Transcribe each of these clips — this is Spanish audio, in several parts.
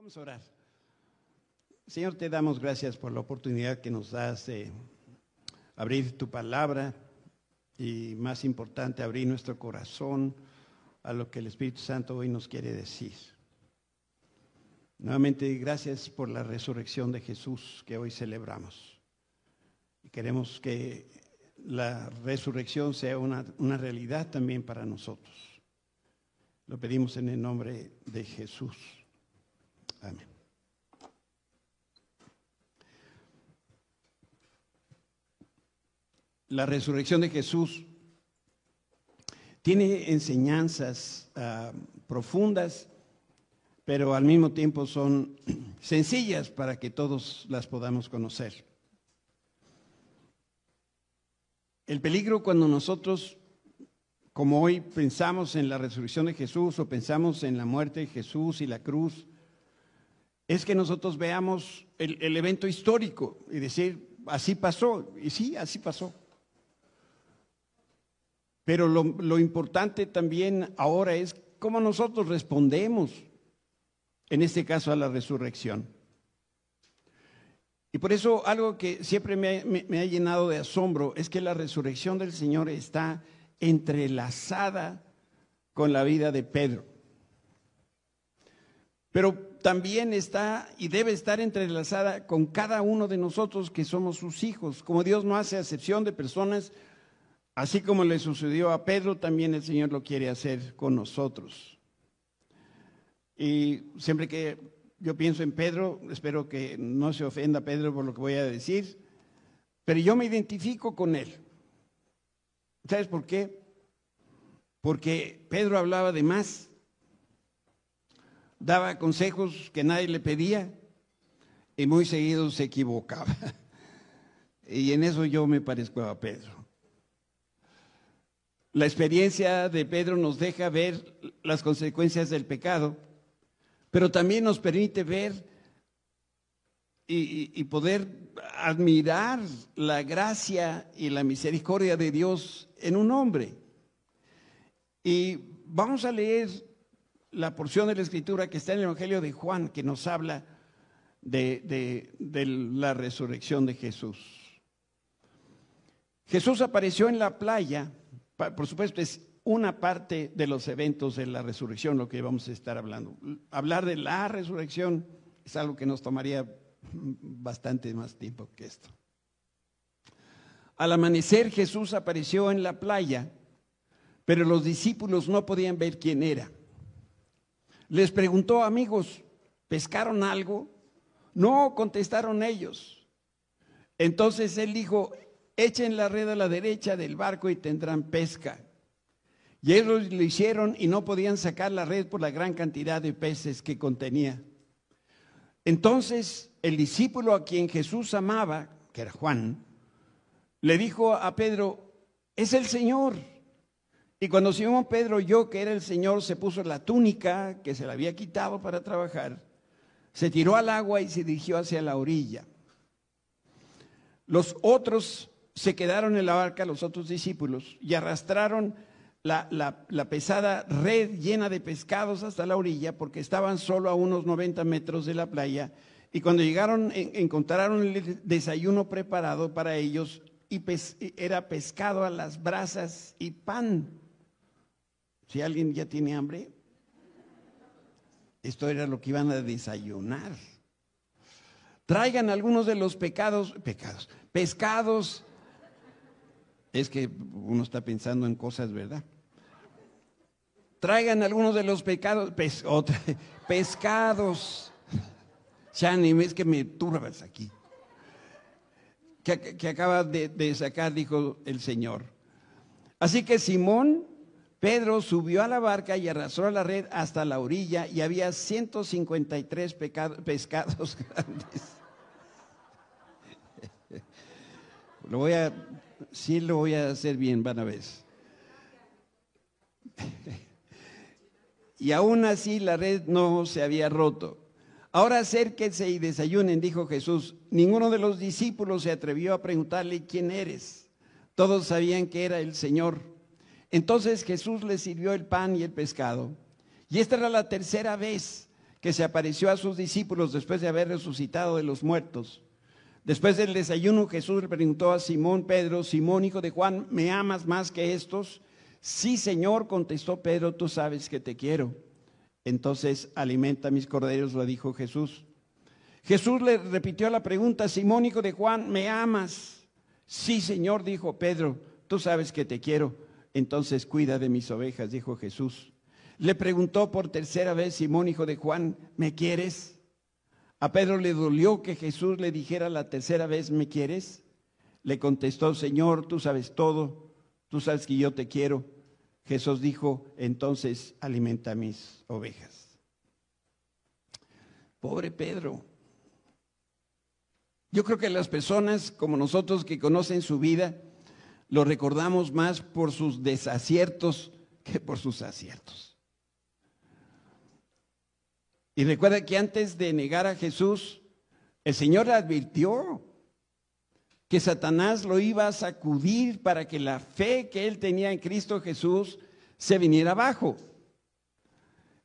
Vamos a orar. Señor, te damos gracias por la oportunidad que nos das de abrir tu palabra y más importante, abrir nuestro corazón a lo que el Espíritu Santo hoy nos quiere decir. Nuevamente, gracias por la resurrección de Jesús que hoy celebramos. Queremos que la resurrección sea una, una realidad también para nosotros. Lo pedimos en el nombre de Jesús. Amén. La resurrección de Jesús tiene enseñanzas uh, profundas, pero al mismo tiempo son sencillas para que todos las podamos conocer. El peligro cuando nosotros, como hoy pensamos en la resurrección de Jesús o pensamos en la muerte de Jesús y la cruz, es que nosotros veamos el, evento histórico y decir, así pasó, y sí, así pasó. Pero lo, importante también ahora es cómo nosotros respondemos, en este caso, a la resurrección. Y por eso algo que siempre me ha llenado de asombro es que la resurrección del Señor está entrelazada con la vida de Pedro. Pero también está y debe estar entrelazada con cada uno de nosotros que somos sus hijos. Como Dios no hace acepción de personas, así como le sucedió a Pedro, también el Señor lo quiere hacer con nosotros. Y siempre que yo pienso en Pedro, espero que no se ofenda Pedro por lo que voy a decir, pero yo me identifico con él. ¿Sabes por qué? Porque Pedro hablaba de más daba consejos que nadie le pedía y muy seguido se equivocaba. Y en eso yo me parezco a Pedro. La experiencia de Pedro nos deja ver las consecuencias del pecado, pero también nos permite ver y, y, poder admirar la gracia y la misericordia de Dios en un hombre. Y vamos a leer la porción de la escritura que está en el Evangelio de Juan, que nos habla de, la resurrección de Jesús. Jesús apareció en la playa, por supuesto es una parte de los eventos de la resurrección lo que vamos a estar hablando. Hablar de la resurrección es algo que nos tomaría bastante más tiempo que esto. Al amanecer Jesús apareció en la playa, pero los discípulos no podían ver quién era. Les preguntó, amigos, ¿pescaron algo? No, contestaron ellos. Entonces él dijo, echen la red a la derecha del barco y tendrán pesca. Y ellos lo hicieron y no podían sacar la red por la gran cantidad de peces que contenía. Entonces el discípulo a quien Jesús amaba, que era Juan, le dijo a Pedro, es el Señor. Y cuando Simón Pedro oyó que era el Señor, se puso la túnica que se le había quitado para trabajar, se tiró al agua y se dirigió hacia la orilla. Los otros se quedaron en la barca, los otros discípulos, y arrastraron la, la, pesada red llena de pescados hasta la orilla, porque estaban solo a unos 90 metros de la playa. Y cuando llegaron, encontraron el desayuno preparado para ellos, y era pescado a las brasas y pan. Si alguien ya tiene hambre, esto era lo que iban a desayunar. Traigan algunos de los pecados, pecados, pescados. Es que uno está pensando en cosas, ¿verdad? Traigan algunos de los pecados, pes, pescados. Shani, es que me turbas aquí. Que, que acaba de sacar, dijo el Señor. Así que Simón Pedro subió a la barca y arrastró la red hasta la orilla y había 153 pecado, pescados grandes. Lo voy a, sí lo voy a hacer bien, van a ver. Y aún así la red no se había roto. Ahora acérquense y desayunen, dijo Jesús. Ninguno de los discípulos se atrevió a preguntarle quién eres. Todos sabían que era el Señor. Entonces Jesús les sirvió el pan y el pescado. Y esta era la tercera vez que se apareció a sus discípulos después de haber resucitado de los muertos. Después del desayuno Jesús le preguntó a Simón Pedro, Simón hijo de Juan, ¿me amas más que estos? Sí, Señor, contestó Pedro, tú sabes que te quiero. Entonces, alimenta mis corderos, lo dijo Jesús. Jesús le repitió la pregunta, Simón hijo de Juan, ¿me amas? Sí, Señor, dijo Pedro, tú sabes que te quiero. Entonces, cuida de mis ovejas, dijo Jesús. Le preguntó por tercera vez Simón, hijo de Juan, ¿me quieres? A Pedro le dolió que Jesús le dijera la tercera vez, ¿me quieres? Le contestó, Señor, tú sabes todo, tú sabes que yo te quiero. Jesús dijo, entonces alimenta mis ovejas. Pobre Pedro. Yo creo que las personas como nosotros que conocen su vida, lo recordamos más por sus desaciertos que por sus aciertos. Y recuerda que antes de negar a Jesús, el Señor advirtió que Satanás lo iba a sacudir para que la fe que él tenía en Cristo Jesús se viniera abajo.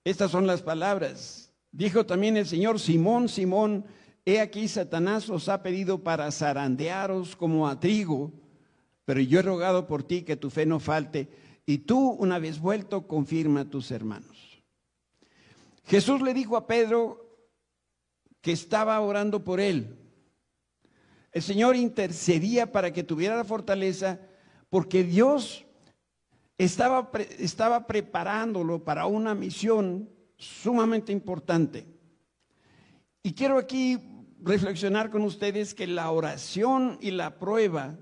Estas son las palabras. Dijo también el Señor, Simón, Simón, he aquí Satanás os ha pedido para zarandearos como a trigo, pero yo he rogado por ti que tu fe no falte, y tú, una vez vuelto, confirma a tus hermanos. Jesús le dijo a Pedro que estaba orando por él. El Señor intercedía para que tuviera la fortaleza porque Dios estaba, estaba preparándolo para una misión sumamente importante. Y quiero aquí reflexionar con ustedes que la oración y la prueba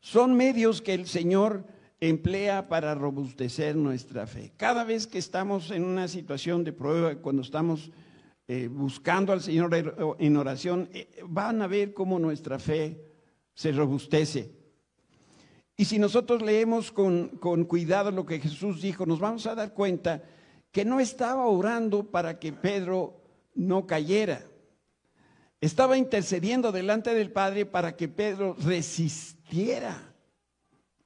son medios que el Señor emplea para robustecer nuestra fe. Cada vez que estamos en una situación de prueba, cuando estamos eh, buscando al Señor en oración, eh, van a ver cómo nuestra fe se robustece. Y si nosotros leemos con, con cuidado lo que Jesús dijo, nos vamos a dar cuenta que no estaba orando para que Pedro no cayera. Estaba intercediendo delante del Padre para que Pedro resistiera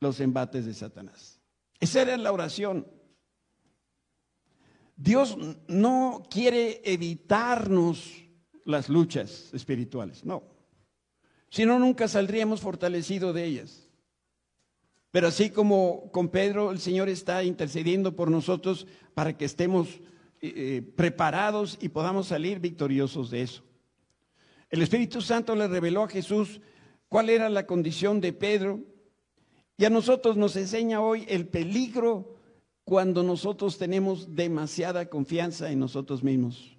los embates de Satanás. Esa era la oración. Dios no quiere evitarnos las luchas espirituales, no. Si no, nunca saldríamos fortalecidos de ellas. Pero así como con Pedro, el Señor está intercediendo por nosotros para que estemos eh, eh, preparados y podamos salir victoriosos de eso. El Espíritu Santo le reveló a Jesús cuál era la condición de Pedro y a nosotros nos enseña hoy el peligro cuando nosotros tenemos demasiada confianza en nosotros mismos.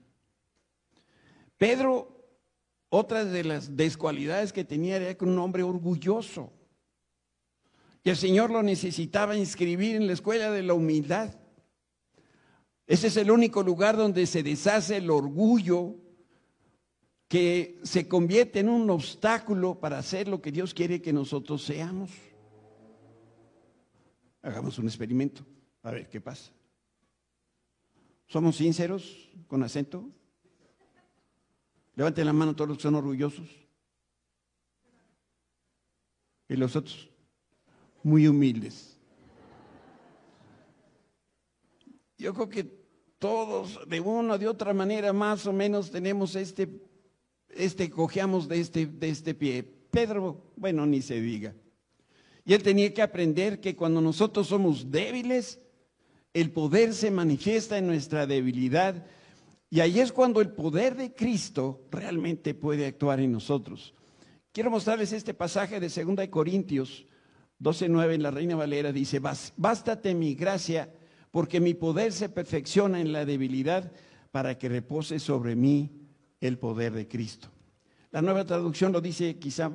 Pedro, otra de las descualidades que tenía era que un hombre orgulloso. Y el Señor lo necesitaba inscribir en la escuela de la humildad. Ese es el único lugar donde se deshace el orgullo que se convierte en un obstáculo para hacer lo que Dios quiere que nosotros seamos. Hagamos un experimento, a ver qué pasa. ¿Somos sinceros con acento? Levanten la mano todos los que son orgullosos. Y los otros, muy humildes. Yo creo que todos, de una o de otra manera, más o menos tenemos este, este, cojeamos de este, de este pie. Pedro, bueno, ni se diga. Y él tenía que aprender que cuando nosotros somos débiles, el poder se manifiesta en nuestra debilidad. Y ahí es cuando el poder de Cristo realmente puede actuar en nosotros. Quiero mostrarles este pasaje de 2 Corintios 12:9 en la Reina Valera. Dice, bástate mi gracia, porque mi poder se perfecciona en la debilidad para que repose sobre mí el poder de Cristo. La nueva traducción lo dice quizá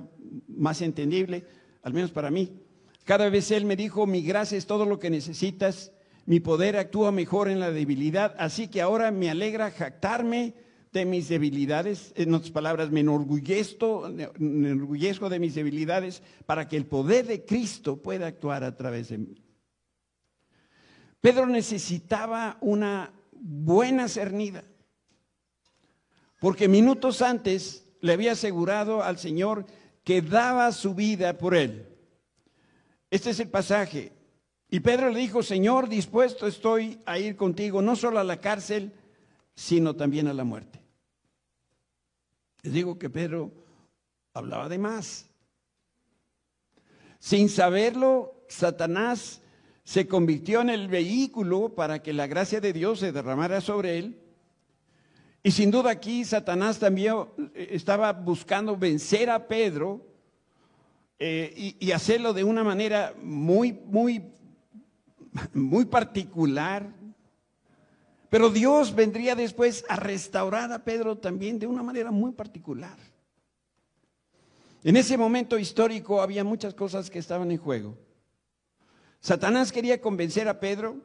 más entendible al menos para mí. Cada vez Él me dijo, mi gracia es todo lo que necesitas, mi poder actúa mejor en la debilidad, así que ahora me alegra jactarme de mis debilidades, en otras palabras, me enorgullezco, enorgullezco de mis debilidades para que el poder de Cristo pueda actuar a través de mí. Pedro necesitaba una buena cernida, porque minutos antes le había asegurado al Señor que daba su vida por él. Este es el pasaje. Y Pedro le dijo, Señor, dispuesto estoy a ir contigo, no solo a la cárcel, sino también a la muerte. Les digo que Pedro hablaba de más. Sin saberlo, Satanás se convirtió en el vehículo para que la gracia de Dios se derramara sobre él. Y sin duda aquí Satanás también eh, estaba buscando vencer a Pedro eh, y, y, hacerlo de una manera muy, muy, muy particular. Pero Dios vendría después a restaurar a Pedro también de una manera muy particular. En ese momento histórico había muchas cosas que estaban en juego. Satanás quería convencer a Pedro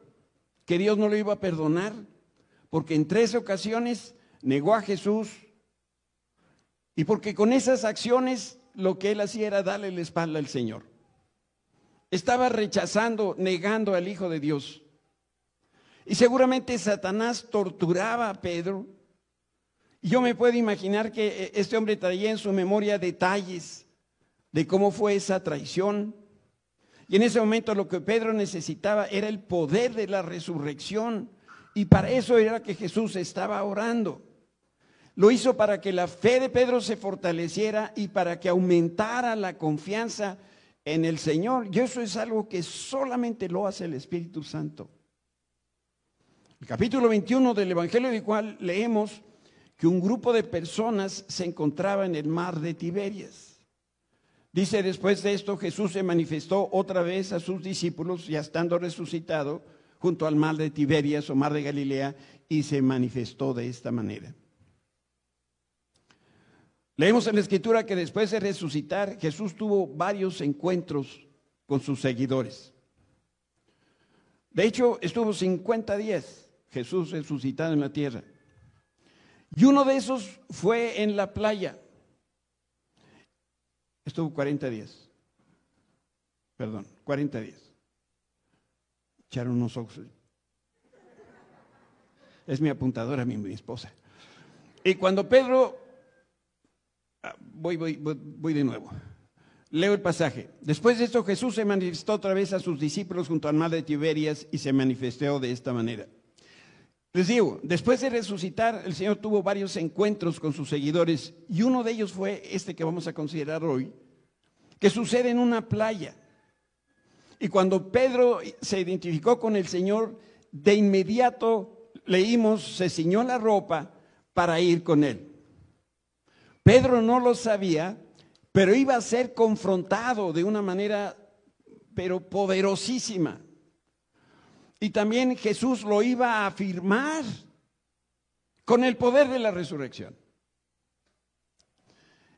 que Dios no lo iba a perdonar, porque en tres ocasiones negó a Jesús y porque con esas acciones lo que él hacía era darle la espalda al Señor. Estaba rechazando, negando al Hijo de Dios. Y seguramente Satanás torturaba a Pedro yo me puedo imaginar que eh, este hombre traía en su memoria detalles de cómo fue esa traición. Y en ese momento lo que Pedro necesitaba era el poder de la resurrección. Y para eso era que Jesús estaba orando. Lo hizo para que la fe de Pedro se fortaleciera y para que aumentara la confianza en el Señor. Y eso es algo que solamente lo hace el Espíritu Santo. El capítulo 21 del Evangelio de cual leemos que un grupo de personas se encontraba en el mar de Tiberias. Dice, después de esto Jesús se manifestó otra vez a sus discípulos, ya estando resucitado, junto al mar de Tiberias o mar de Galilea, y se manifestó de esta manera. Leemos en la escritura que después de resucitar, Jesús tuvo varios encuentros con sus seguidores. De hecho, estuvo 50 días Jesús resucitado en la tierra. Y uno de esos fue en la playa. Estuvo 40 días. Perdón, 40 días. Echaron unos ojos. Es mi apuntadora, mi, mi esposa. Y cuando Pedro, voy, voy, voy, voy de nuevo. Leo el pasaje. Después de esto Jesús se manifestó otra vez a sus discípulos junto al mar de Tiberias y se manifestó de esta manera. Les digo, después de resucitar, el Señor tuvo varios encuentros con sus seguidores y uno de ellos fue este que vamos a considerar hoy, que sucede en una playa. Y cuando Pedro se identificó con el Señor, de inmediato leímos, se ciñó la ropa para ir con él. Pedro no lo sabía, pero iba a ser confrontado de una manera, pero poderosísima. Y también Jesús lo iba a afirmar con el poder de la resurrección.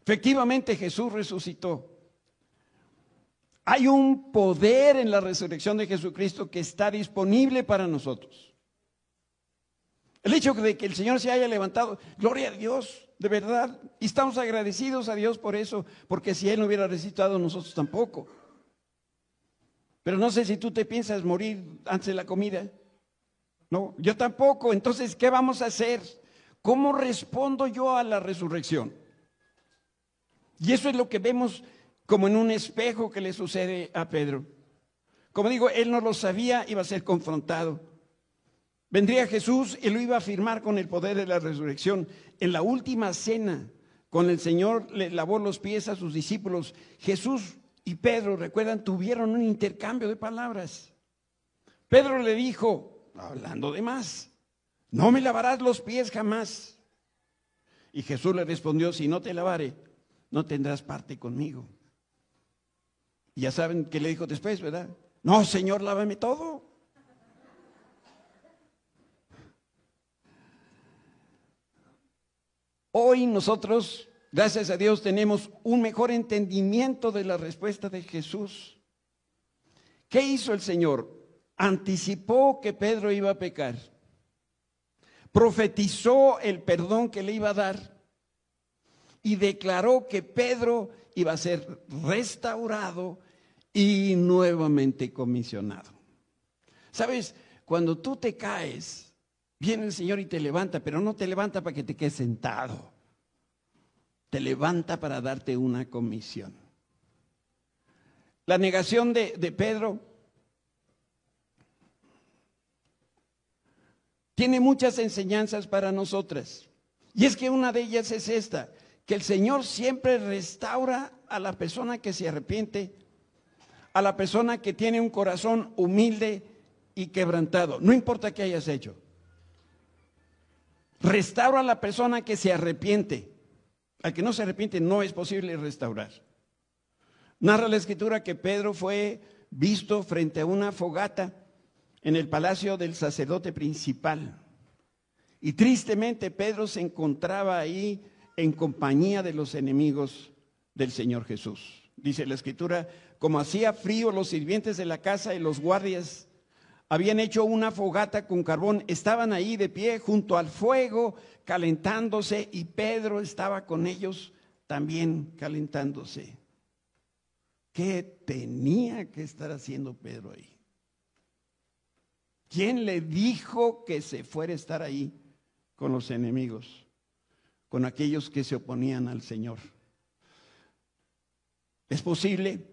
Efectivamente Jesús resucitó. Hay un poder en la resurrección de Jesucristo que está disponible para nosotros. El hecho de que el Señor se haya levantado, gloria a Dios, de verdad. Y estamos agradecidos a Dios por eso, porque si Él no hubiera resucitado, nosotros tampoco. Pero no sé si tú te piensas morir antes de la comida. No, yo tampoco. Entonces, ¿qué vamos a hacer? ¿Cómo respondo yo a la resurrección? Y eso es lo que vemos como en un espejo que le sucede a Pedro. Como digo, él no lo sabía, iba a ser confrontado. Vendría Jesús y lo iba a afirmar con el poder de la resurrección. En la última cena, con el Señor le lavó los pies a sus discípulos. Jesús y Pedro, recuerdan, tuvieron un intercambio de palabras. Pedro le dijo, hablando de más, no me lavarás los pies jamás. Y Jesús le respondió, si no te lavare, no tendrás parte conmigo. Y ya saben qué le dijo después, ¿verdad? No, Señor, lávame todo. Hoy nosotros Gracias a Dios tenemos un mejor entendimiento de la respuesta de Jesús. ¿Qué hizo el Señor? Anticipó que Pedro iba a pecar. Profetizó el perdón que le iba a dar. Y declaró que Pedro iba a ser restaurado y nuevamente comisionado. Sabes, cuando tú te caes, viene el Señor y te levanta, pero no te levanta para que te quedes sentado te levanta para darte una comisión. La negación de, Pedro tiene muchas enseñanzas para nosotras. Y es que una de ellas es esta, que el Señor siempre restaura a la persona que se arrepiente, a la persona que tiene un corazón humilde y quebrantado, no importa qué hayas hecho. Restaura a la persona que se arrepiente. Al que no se arrepiente no es posible restaurar. Narra la escritura que Pedro fue visto frente a una fogata en el palacio del sacerdote principal. Y tristemente Pedro se encontraba ahí en compañía de los enemigos del Señor Jesús. Dice la escritura, como hacía frío los sirvientes de la casa y los guardias habían hecho una fogata con carbón, estaban ahí de pie junto al fuego calentándose y Pedro estaba con ellos también calentándose. ¿Qué tenía que estar haciendo Pedro ahí? ¿Quién le dijo que se fuera a estar ahí con los enemigos, con aquellos que se oponían al Señor? Es posible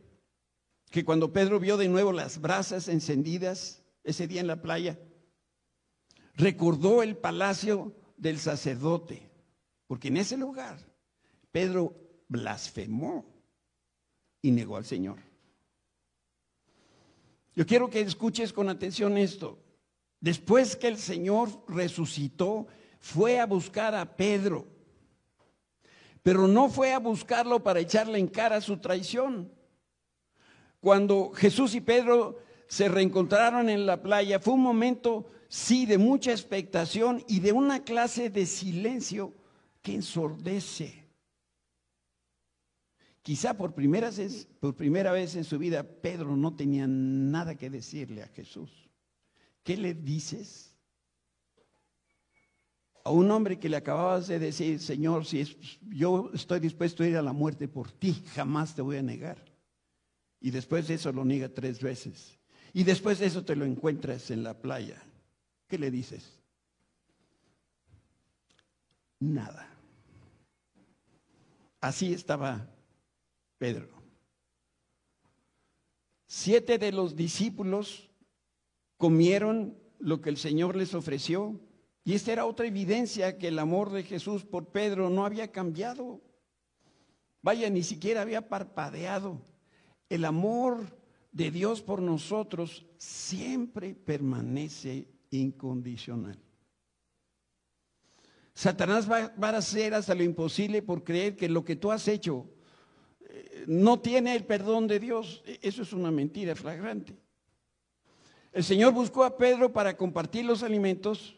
que cuando Pedro vio de nuevo las brasas encendidas ese día en la playa, recordó el palacio del sacerdote, porque en ese lugar Pedro blasfemó y negó al Señor. Yo quiero que escuches con atención esto. Después que el Señor resucitó, fue a buscar a Pedro, pero no fue a buscarlo para echarle en cara su traición. Cuando Jesús y Pedro se reencontraron en la playa, fue un momento, sí, de mucha expectación y de una clase de silencio que ensordece. Quizá por primera, vez, por primera vez en su vida Pedro no tenía nada que decirle a Jesús. ¿Qué le dices? A un hombre que le acababas de decir, Señor, si yo estoy dispuesto a ir a la muerte por ti, jamás te voy a negar. Y después de eso lo niega tres veces. Y después de eso te lo encuentras en la playa. ¿Qué le dices? Nada. Así estaba Pedro. Siete de los discípulos comieron lo que el Señor les ofreció. Y esta era otra evidencia que el amor de Jesús por Pedro no había cambiado. Vaya, ni siquiera había parpadeado. El amor de Dios por nosotros siempre permanece incondicional. Satanás va, a hacer hasta lo imposible por creer que lo que tú has hecho eh, no tiene el perdón de Dios. E, eso es una mentira flagrante. El Señor buscó a Pedro para compartir los alimentos,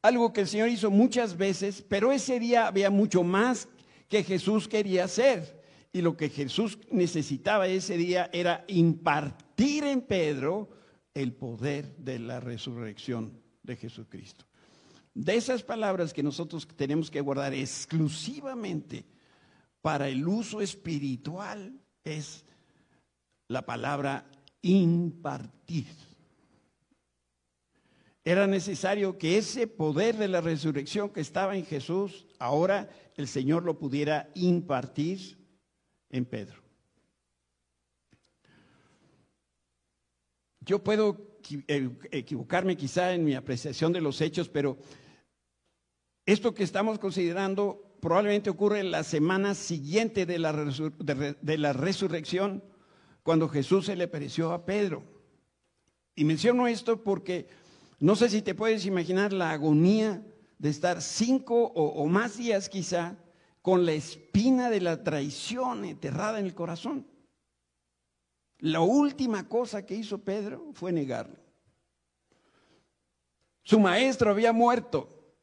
algo que el Señor hizo muchas veces, pero ese día había mucho más que Jesús quería hacer. Y lo que Jesús necesitaba ese día era impartir en Pedro el poder de la resurrección de Jesucristo. De esas palabras que nosotros tenemos que guardar exclusivamente para el uso espiritual es la palabra impartir. Era necesario que ese poder de la resurrección que estaba en Jesús, ahora el Señor lo pudiera impartir en Pedro. Yo puedo eh, equivocarme quizá en mi apreciación de los hechos, pero esto que estamos considerando probablemente ocurre la semana siguiente de la, de la resurrección, cuando Jesús se le apareció a Pedro. Y menciono esto porque no sé si te puedes imaginar la agonía de estar cinco o, o más días quizá con la espina de la traición enterrada en el corazón. La última cosa que hizo Pedro fue negarlo. Su maestro había muerto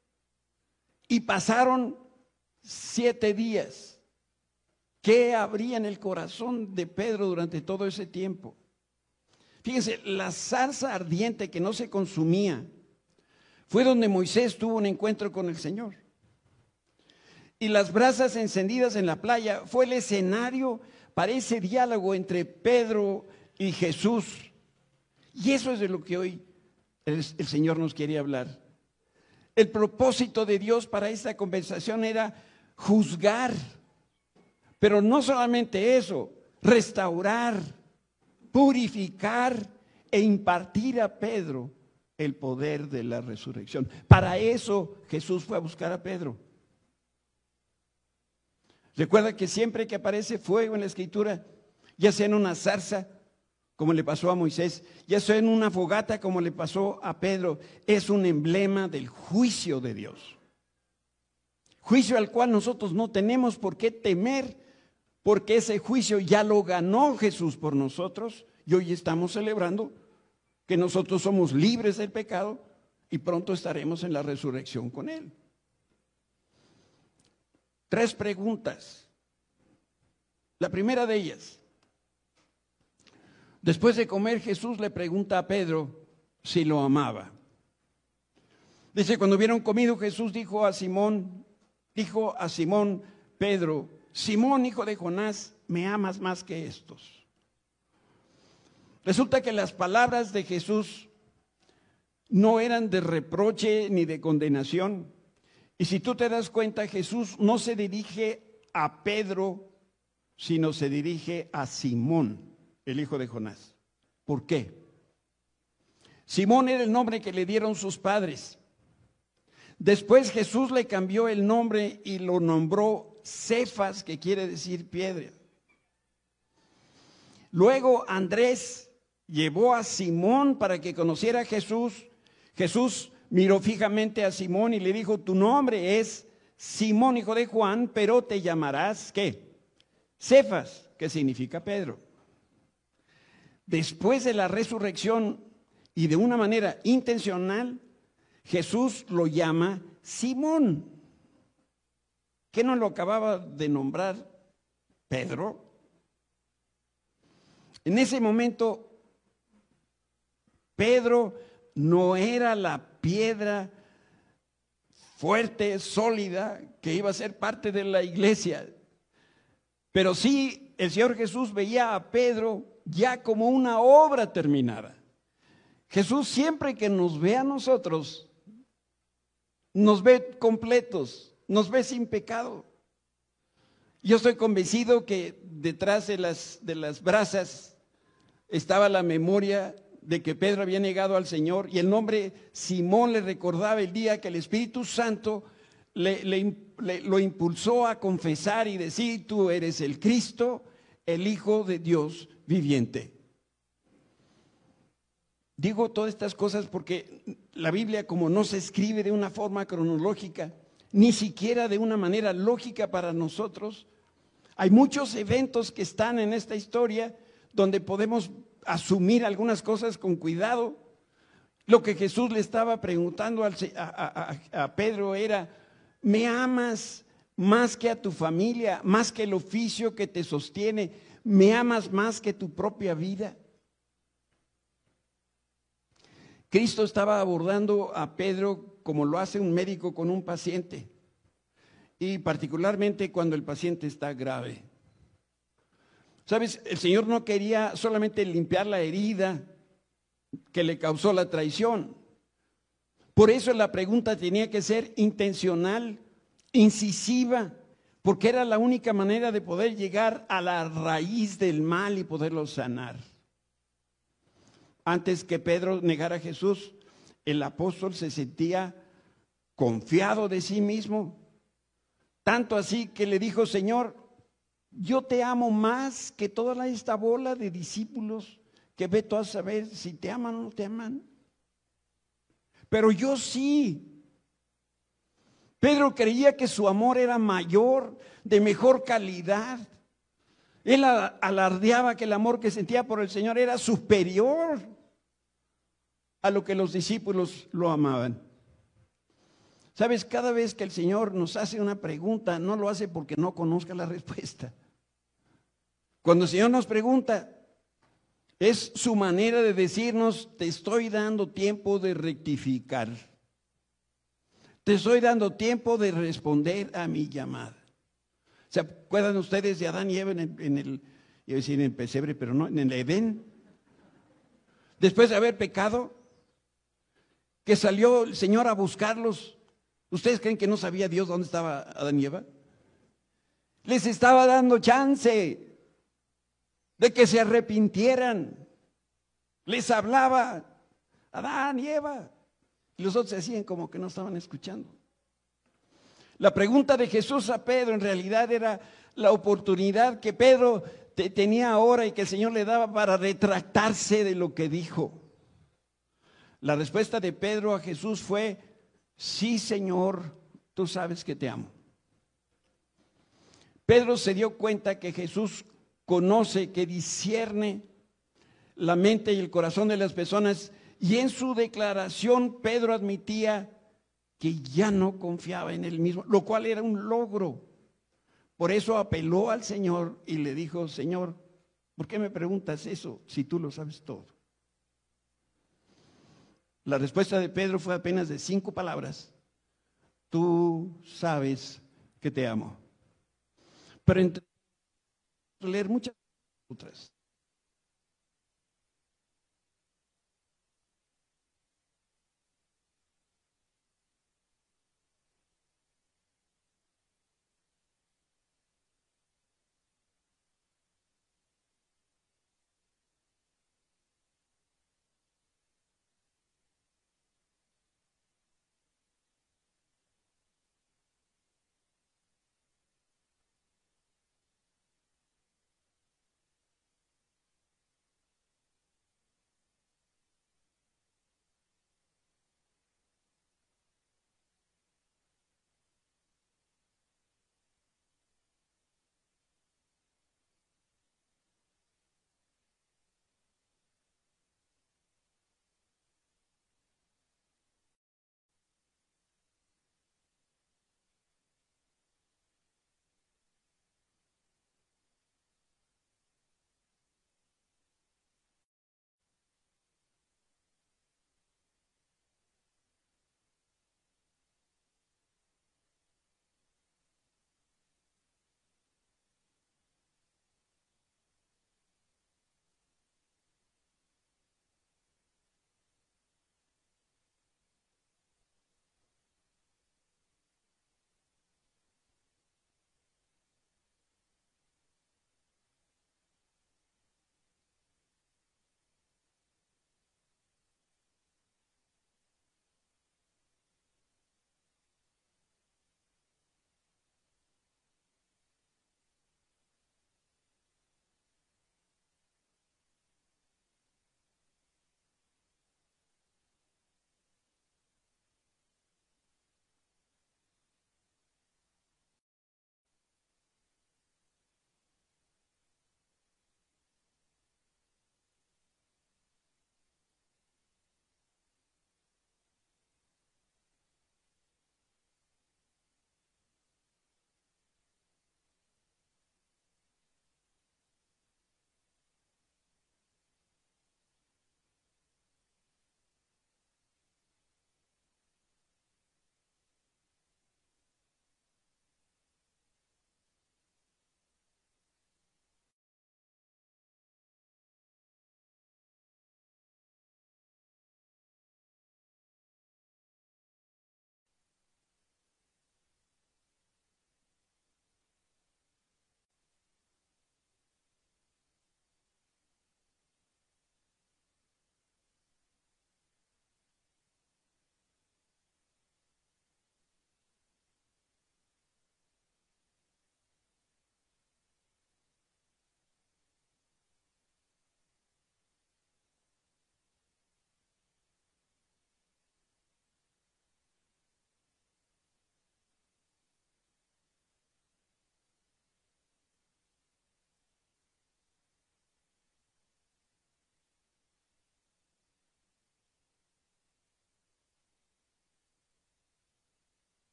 y pasaron siete días. ¿Qué habría en el corazón de Pedro durante todo ese tiempo? Fíjense, la salsa ardiente que no se consumía fue donde Moisés tuvo un encuentro con el Señor y las brasas encendidas en la playa fue el escenario para ese diálogo entre Pedro y Jesús. Y eso es de lo que hoy el, Señor nos quiere hablar. El propósito de Dios para esta conversación era juzgar, pero no solamente eso, restaurar, purificar e impartir a Pedro el poder de la resurrección. Para eso Jesús fue a buscar a Pedro. Recuerda que siempre que aparece fuego en la escritura, ya sea en una zarza, como le pasó a Moisés, ya sea en una fogata, como le pasó a Pedro, es un emblema del juicio de Dios. Juicio al cual nosotros no tenemos por qué temer, porque ese juicio ya lo ganó Jesús por nosotros y hoy estamos celebrando que nosotros somos libres del pecado y pronto estaremos en la resurrección con Él. Tres preguntas. La primera de ellas, después de comer Jesús le pregunta a Pedro si lo amaba. Dice, cuando hubieron comido Jesús dijo a Simón, dijo a Simón Pedro, Simón hijo de Jonás, ¿me amas más que estos? Resulta que las palabras de Jesús no eran de reproche ni de condenación. Y si tú te das cuenta, Jesús no se dirige a Pedro, sino se dirige a Simón, el hijo de Jonás. ¿Por qué? Simón era el nombre que le dieron sus padres. Después Jesús le cambió el nombre y lo nombró Cefas, que quiere decir piedra. Luego Andrés llevó a Simón para que conociera a Jesús. Jesús miró fijamente a Simón y le dijo, tu nombre es Simón, hijo de Juan, pero te llamarás, ¿qué? Cefas, que significa Pedro. Después de la resurrección y de una manera intencional, Jesús lo llama Simón. ¿Qué no lo acababa de nombrar Pedro? En ese momento Pedro no era la piedra fuerte, sólida, que iba a ser parte de la iglesia. Pero sí, el Señor Jesús veía a Pedro ya como una obra terminada. Jesús siempre que nos ve a nosotros, nos ve completos, nos ve sin pecado. Yo estoy convencido que detrás de las, de las brasas estaba la memoria de que Pedro había negado al Señor y el nombre Simón le recordaba el día que el Espíritu Santo lo impulsó a confesar y decir, tú eres el Cristo, el Hijo de Dios viviente. Digo todas estas cosas porque la Biblia como no se escribe de una forma cronológica, ni siquiera de una manera lógica para nosotros, hay muchos eventos que están en esta historia donde podemos asumir algunas cosas con cuidado. Lo que Jesús le estaba preguntando a, Pedro era, ¿me amas más que a tu familia, más que el oficio que te sostiene? ¿Me amas más que tu propia vida? Cristo estaba abordando a Pedro como lo hace un médico con un paciente, y particularmente cuando el paciente está grave. Sabes, el Señor no quería solamente limpiar la herida que le causó la traición. Por eso la pregunta tenía que ser intencional, incisiva, porque era la única manera de poder llegar a la raíz del mal y poderlo sanar. Antes que Pedro negara a Jesús, el apóstol se sentía confiado de sí mismo, tanto así que le dijo, Señor, yo te amo más que toda esta bola de discípulos que ve a saber si te aman o no te aman. Pero yo sí. Pedro creía que su amor era mayor, de mejor calidad. Él alardeaba que el amor que sentía por el Señor era superior a lo que los discípulos lo amaban. Sabes, cada vez que el Señor nos hace una pregunta, no lo hace porque no conozca la respuesta. Cuando el Señor nos pregunta, es su manera de decirnos, te estoy dando tiempo de rectificar. Te estoy dando tiempo de responder a mi llamada. ¿Se acuerdan ustedes de Adán y Eva en el, iba a decir en el pesebre, pero no, en el Edén? Después de haber pecado, que salió el Señor a buscarlos. ¿Ustedes creen que no sabía Dios dónde estaba Adán y Eva? Les estaba dando chance de que se arrepintieran. Les hablaba Adán y Eva. Y los otros se hacían como que no estaban escuchando. La pregunta de Jesús a Pedro en realidad era la oportunidad que Pedro tenía ahora y que el Señor le daba para retractarse de lo que dijo. La respuesta de Pedro a Jesús fue, sí Señor, tú sabes que te amo. Pedro se dio cuenta que Jesús conoce, que discierne la mente y el corazón de las personas y en su declaración Pedro admitía que ya no confiaba en él mismo, lo cual era un logro. Por eso apeló al Señor y le dijo, Señor, ¿por qué me preguntas eso si tú lo sabes todo? La respuesta de Pedro fue apenas de cinco palabras. Tú sabes que te amo. Pero entre leer muchas otras.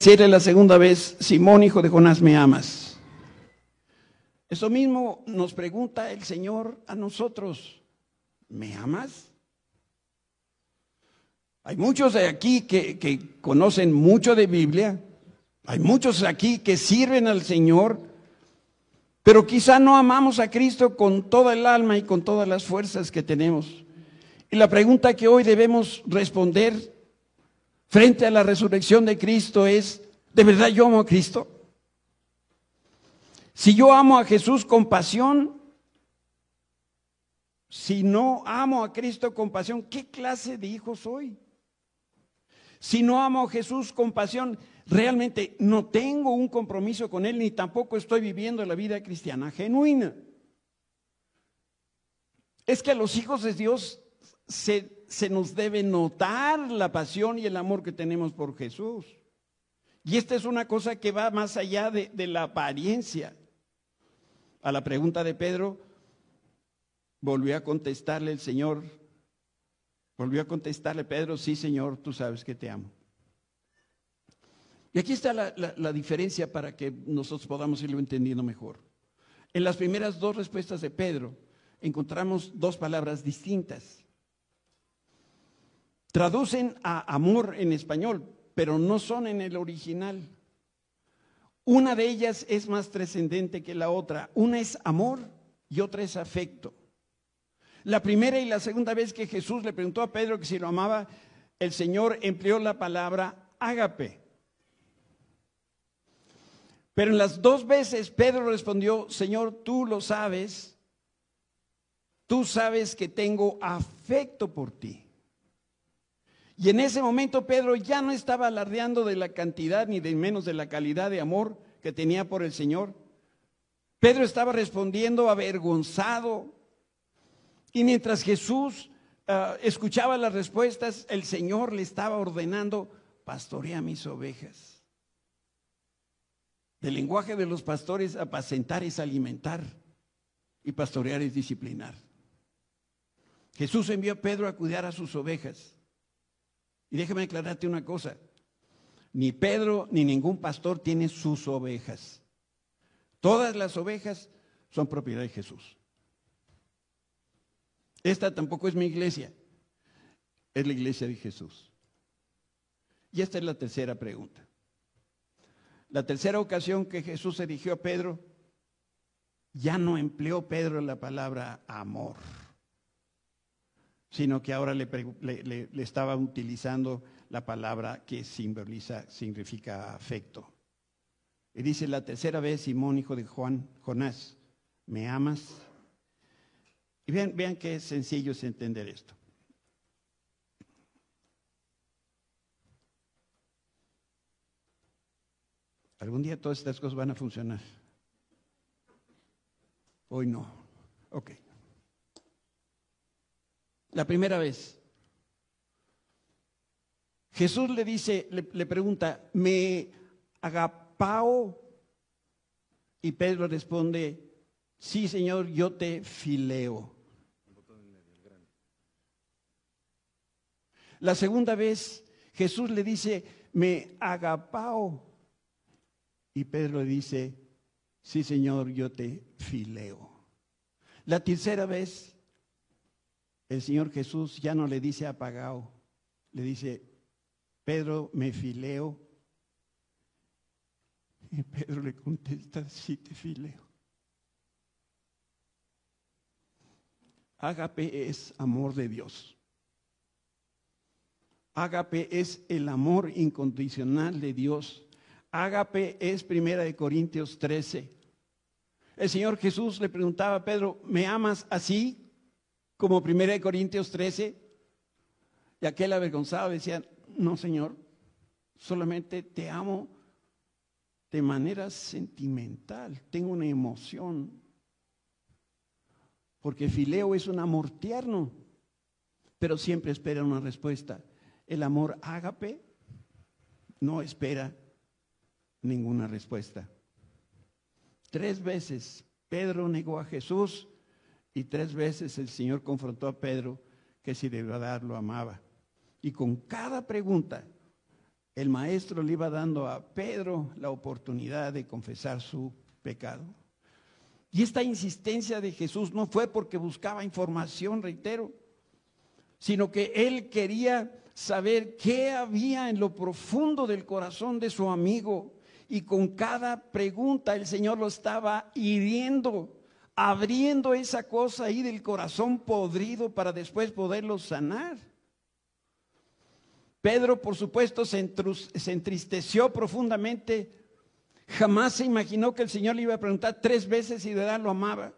Decirle la segunda vez, Simón, hijo de Jonás, ¿me amas? Eso mismo nos pregunta el Señor a nosotros, ¿me amas? Hay muchos de aquí que, que conocen mucho de Biblia, hay muchos aquí que sirven al Señor, pero quizá no amamos a Cristo con toda el alma y con todas las fuerzas que tenemos. Y la pregunta que hoy debemos responder frente a la resurrección de Cristo es, ¿de verdad yo amo a Cristo? Si yo amo a Jesús con pasión, si no amo a Cristo con pasión, ¿qué clase de hijo soy? Si no amo a Jesús con pasión, realmente no tengo un compromiso con Él ni tampoco estoy viviendo la vida cristiana genuina. Es que a los hijos de Dios se, se, nos debe notar la pasión y el amor que tenemos por Jesús. Y esta es una cosa que va más allá de, la apariencia. A la pregunta de Pedro, volvió a contestarle el Señor, volvió a contestarle Pedro, sí Señor, tú sabes que te amo. Y aquí está la, diferencia para que nosotros podamos irlo entendiendo mejor. En las primeras dos respuestas de Pedro encontramos dos palabras distintas. Traducen a amor en español, pero no son en el original. Una de ellas es más trascendente que la otra. Una es amor y otra es afecto. La primera y la segunda vez que Jesús le preguntó a Pedro que si lo amaba, el Señor empleó la palabra ágape. Pero en las dos veces Pedro respondió, Señor, tú lo sabes, tú sabes que tengo afecto por ti. Y en ese momento Pedro ya no estaba alardeando de la cantidad ni de menos de la calidad de amor que tenía por el Señor. Pedro estaba respondiendo avergonzado. Y mientras Jesús uh, escuchaba las respuestas, el Señor le estaba ordenando, pastorea mis ovejas. Del lenguaje de los pastores, apacentar es alimentar y pastorear es disciplinar. Jesús envió a Pedro a cuidar a sus ovejas. Y déjame aclararte una cosa. Ni Pedro ni ningún pastor tiene sus ovejas. Todas las ovejas son propiedad de Jesús. Esta tampoco es mi iglesia. Es la iglesia de Jesús. Y esta es la tercera pregunta. La tercera ocasión que Jesús se dirigió a Pedro, ya no empleó Pedro la palabra amor, sino que ahora le, estaba utilizando la palabra que simboliza, significa afecto. Y dice la tercera vez, Simón, hijo de Juan, Jonás, ¿me amas? Y vean, vean qué sencillo es entender esto. Algún día todas estas cosas van a funcionar. Hoy no. Ok. La primera vez. Jesús le dice, le, pregunta, ¿me agapao? Y Pedro responde, sí Señor, yo te fileo. La segunda vez Jesús le dice, me agapao. Y Pedro dice, sí Señor, yo te fileo. La tercera vez, el Señor Jesús ya no le dice apagado, le dice, Pedro, me fileo. Y Pedro le contesta, sí te fileo. Ágape es amor de Dios. Ágape es el amor incondicional de Dios Ágape es primera de Corintios 13. El Señor Jesús le preguntaba a Pedro, ¿me amas así como primera de Corintios 13? Y aquel avergonzado decía, no Señor, solamente te amo de manera sentimental, tengo una emoción. Porque Fileo es un amor tierno, pero siempre espera una respuesta. El amor ágape no espera ninguna respuesta. Tres veces Pedro negó a Jesús y tres veces el Señor confrontó a Pedro que si de verdad lo amaba. Y con cada pregunta el maestro le iba dando a Pedro la oportunidad de confesar su pecado. Y esta insistencia de Jesús no fue porque buscaba información, reitero, sino que él quería saber qué había en lo profundo del corazón de su amigo. Y con cada pregunta el Señor lo estaba hiriendo, abriendo esa cosa ahí del corazón podrido para después poderlo sanar. Pedro, por supuesto, se, entristeció profundamente. Jamás se imaginó que el Señor le iba a preguntar tres veces si de verdad lo amaba.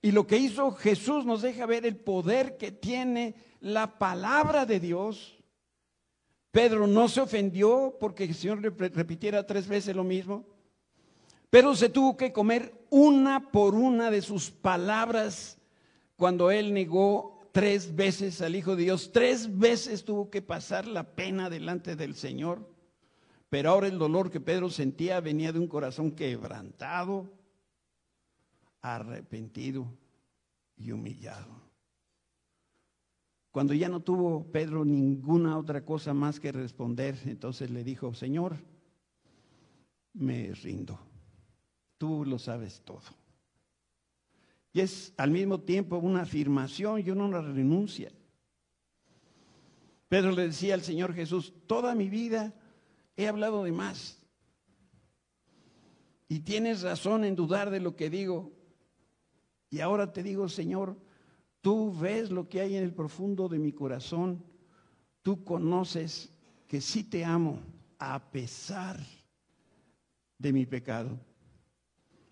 Y lo que hizo Jesús nos deja ver el poder que tiene la palabra de Dios. Pedro no se ofendió porque el Señor repitiera tres veces lo mismo. Pero se tuvo que comer una por una de sus palabras cuando él negó tres veces al Hijo de Dios, tres veces tuvo que pasar la pena delante del Señor. Pero ahora el dolor que Pedro sentía venía de un corazón quebrantado, arrepentido y humillado. Cuando ya no tuvo Pedro ninguna otra cosa más que responder, entonces le dijo, Señor, me rindo. Tú lo sabes todo. Y es al mismo tiempo una afirmación y una renuncia. Pedro le decía al Señor Jesús, toda mi vida he hablado de más. Y tienes razón en dudar de lo que digo. Y ahora te digo, Señor, tú ves lo que hay en el profundo de mi corazón. Tú conoces que sí te amo a pesar de mi pecado.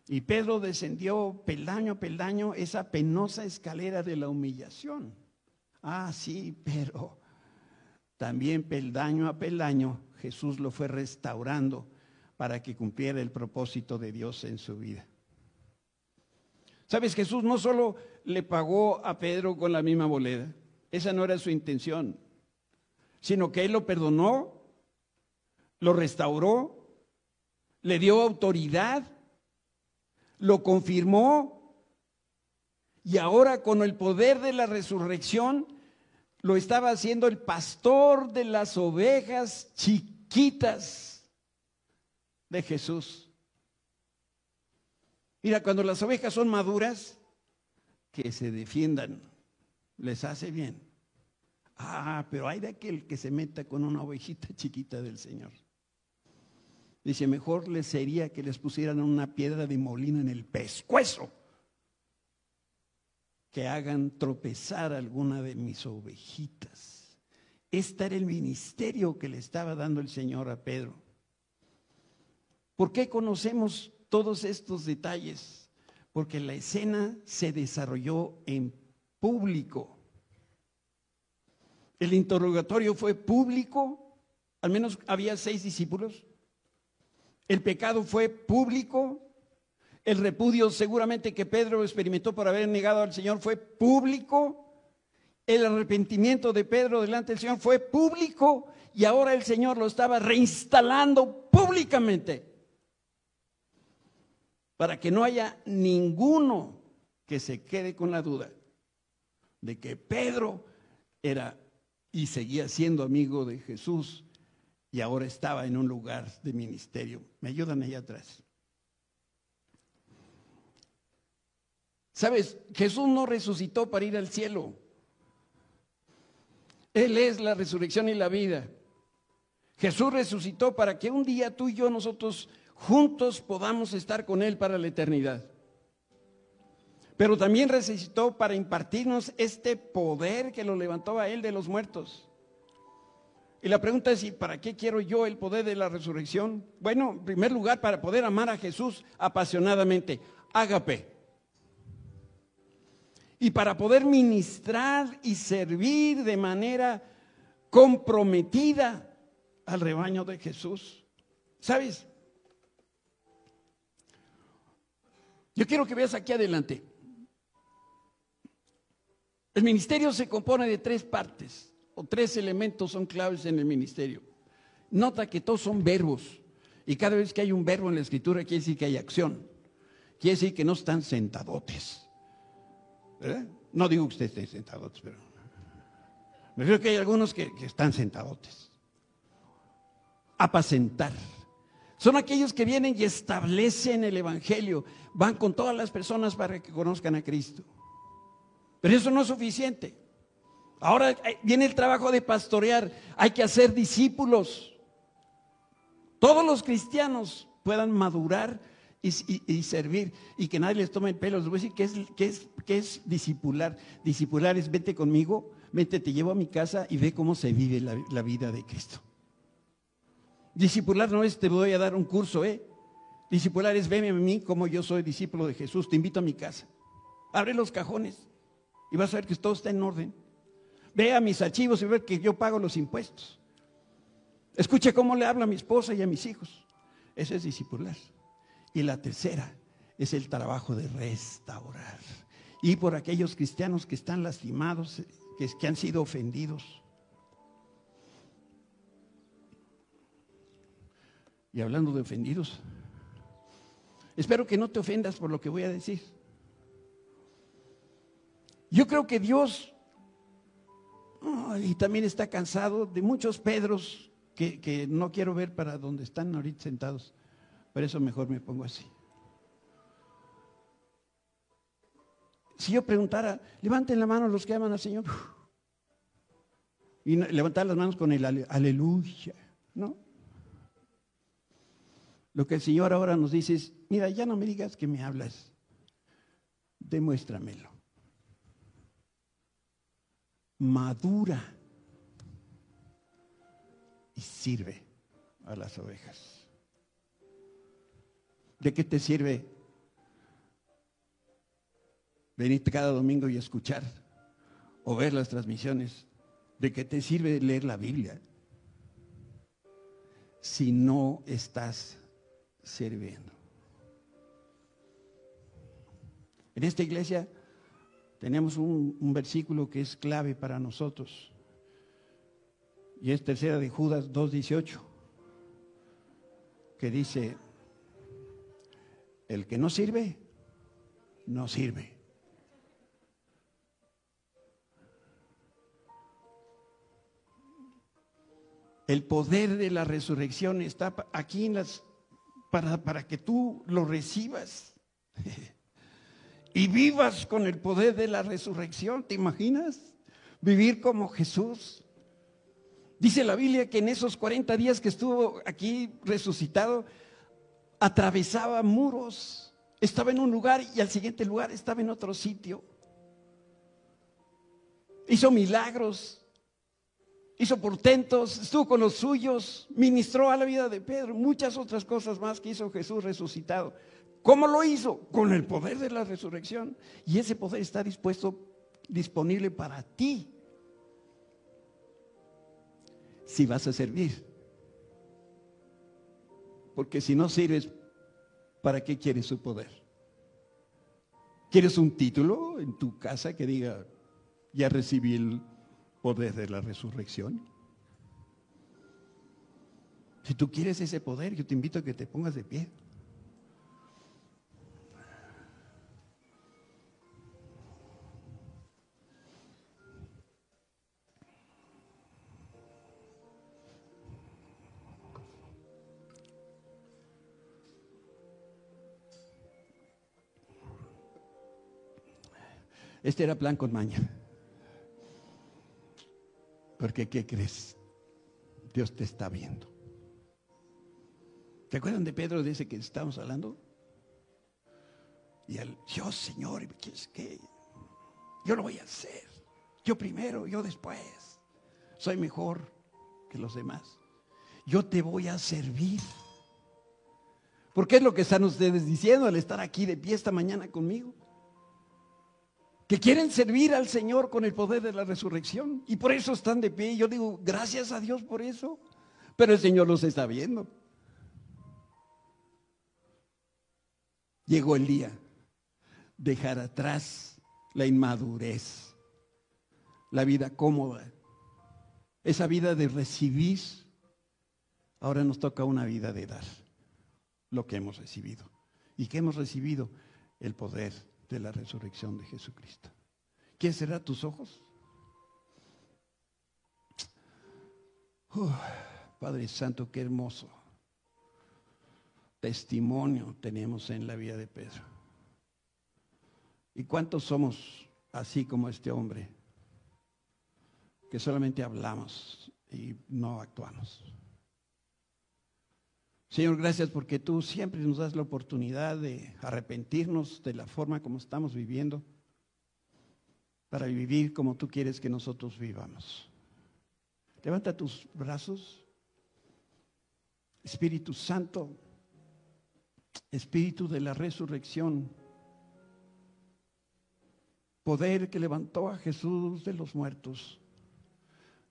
Y Pedro descendió peldaño a peldaño esa penosa escalera de la humillación. Ah, sí, pero también peldaño a peldaño Jesús lo fue restaurando para que cumpliera el propósito de Dios en su vida. Sabes, Jesús no solo le pagó a Pedro con la misma boleda, esa no era su intención, sino que él lo perdonó, lo restauró, le dio autoridad lo confirmó y ahora con el poder de la resurrección lo estaba haciendo el pastor de las ovejas chiquitas de Jesús. Mira, cuando las ovejas son maduras, que se defiendan, les hace bien. Ah, pero hay de aquel que se meta con una ovejita chiquita del Señor. Dice, mejor les sería que les pusieran una piedra de molino en el pescuezo que hagan tropezar alguna de mis ovejitas. Este era el ministerio que le estaba dando el Señor a Pedro. ¿Por qué conocemos todos estos detalles? Porque la escena se desarrolló en público. El interrogatorio fue público, al menos había seis discípulos. El pecado fue público. El repudio seguramente que Pedro experimentó por haber negado al Señor fue público. El arrepentimiento de Pedro delante del Señor fue público y ahora el Señor lo estaba reinstalando públicamente para que no haya ninguno que se quede con la duda de que Pedro era y seguía siendo amigo de Jesús y ahora estaba en un lugar de ministerio. Me ayudan allá atrás. Sabes, Jesús no resucitó para ir al cielo. Él es la resurrección y la vida. Jesús resucitó para que un día tú y yo nosotros juntos podamos estar con Él para la eternidad. Pero también resucitó para impartirnos este poder que lo levantó a Él de los muertos. Y la pregunta es, ¿y para qué quiero yo el poder de la resurrección? Bueno, en primer lugar, para poder amar a Jesús apasionadamente. Ágape. Y para poder ministrar y servir de manera comprometida al rebaño de Jesús. ¿Sabes? Yo quiero que veas aquí adelante. El ministerio se compone de tres partes o tres elementos son claves en el ministerio. Nota que todos son verbos. Y cada vez que hay un verbo en la escritura quiere decir que hay acción. Quiere decir que no están sentadotes. No digo que ustedes estén sentadotes, pero me refiero que hay algunos que, que están sentadotes. apacentar. Son aquellos que vienen y establecen el Evangelio, van con todas las personas para que conozcan a Cristo. Pero eso no es suficiente. Ahora eh, viene el trabajo de pastorear, hay que hacer discípulos. Todos los cristianos puedan madurar y, servir y que nadie les tome el pelo. Les voy a decir qué es, qué es, discipular. Discipular es vete conmigo, vete, te llevo a mi casa y ve cómo se vive la, la vida de Cristo. Discipular no es te voy a dar un curso, ¿eh? Discipular es veme a mí como yo soy discípulo de Jesús, te invito a mi casa. Abre los cajones y vas a ver que todo está en orden. Ve a mis archivos y ve que yo pago los impuestos. Escuche cómo le hablo a mi esposa y a mis hijos. Ese es discipular. Y la tercera es el trabajo de restaurar. Y por aquellos cristianos que están lastimados, que, que han sido ofendidos. Y hablando de ofendidos, espero que no te ofendas por lo que voy a decir. Yo creo que Dios y también está cansado de muchos Pedros que, que no quiero ver para donde están ahorita sentados. Por eso mejor me pongo así. Si yo preguntara, levanten la mano los que aman al Señor. Y levantar las manos con el aleluya, ¿no? Lo que el Señor ahora nos dice es, mira, ya no me digas que me hablas, demuéstramelo. Madura y sirve a las ovejas. ¿De qué te sirve venir cada domingo y escuchar o ver las transmisiones? ¿De qué te sirve leer la Biblia si no estás sirviendo? En esta iglesia tenemos un, versículo que es clave para nosotros. Y es tercera de Judas 2.18, que dice, el que no sirve, no sirve. El poder de la resurrección está aquí para, para que tú lo recibas y vivas con el poder de la resurrección. ¿Te imaginas? Vivir como Jesús. Dice la Biblia que en esos 40 días que estuvo aquí resucitado, atravesaba muros, estaba en un lugar y al siguiente lugar estaba en otro sitio. Hizo milagros, hizo portentos, estuvo con los suyos, ministró a la vida de Pedro, muchas otras cosas más que hizo Jesús resucitado. ¿Cómo lo hizo? Con el poder de la resurrección. Y ese poder está dispuesto, disponible para ti. Si vas a servir. Porque si no sirves, ¿para qué quieres su poder? ¿Quieres un título en tu casa que diga, ya recibí el poder de la resurrección? Si tú quieres ese poder, yo te invito a que te pongas de pie. Este era plan con maña. Porque, ¿qué crees? Dios te está viendo. ¿Te acuerdan de Pedro de ese que estábamos hablando? Y él, yo, Señor, ¿qué? Yo lo voy a hacer. Yo primero, yo después. Soy mejor que los demás. Yo te voy a servir. Porque es lo que están ustedes diciendo al estar aquí de pie esta mañana conmigo que quieren servir al Señor con el poder de la resurrección y por eso están de pie. Yo digo, gracias a Dios por eso, pero el Señor los está viendo. Llegó el día, dejar atrás la inmadurez, la vida cómoda, esa vida de recibir. Ahora nos toca una vida de dar lo que hemos recibido. ¿Y qué hemos recibido? El poder de la resurrección de Jesucristo. ¿Quieres cerrar tus ojos? Padre Santo, qué hermoso testimonio tenemos en la vida de Pedro. ¿Y cuántos somos así como este hombre? Que solamente hablamos y no actuamos. Señor, gracias porque tú siempre nos das la oportunidad de arrepentirnos de la forma como estamos viviendo para vivir como tú quieres que nosotros vivamos. Levanta tus brazos. Espíritu Santo, Espíritu de la resurrección, poder que levantó a Jesús de los muertos,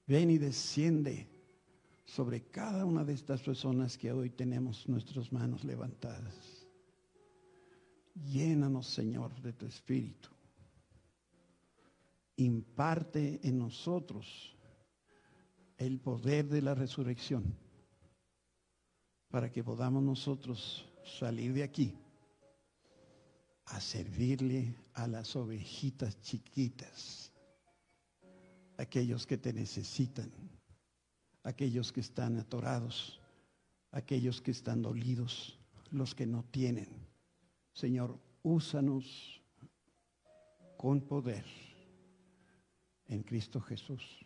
ven y desciende sobre cada una de estas personas que hoy tenemos nuestras manos levantadas. Llénanos, Señor, de tu Espíritu. Imparte en nosotros el poder de la resurrección para que podamos nosotros salir de aquí a servirle a las ovejitas chiquitas, aquellos que te necesitan, aquellos que están atorados, aquellos que están dolidos, los que no tienen. Señor, úsanos con poder en Cristo Jesús.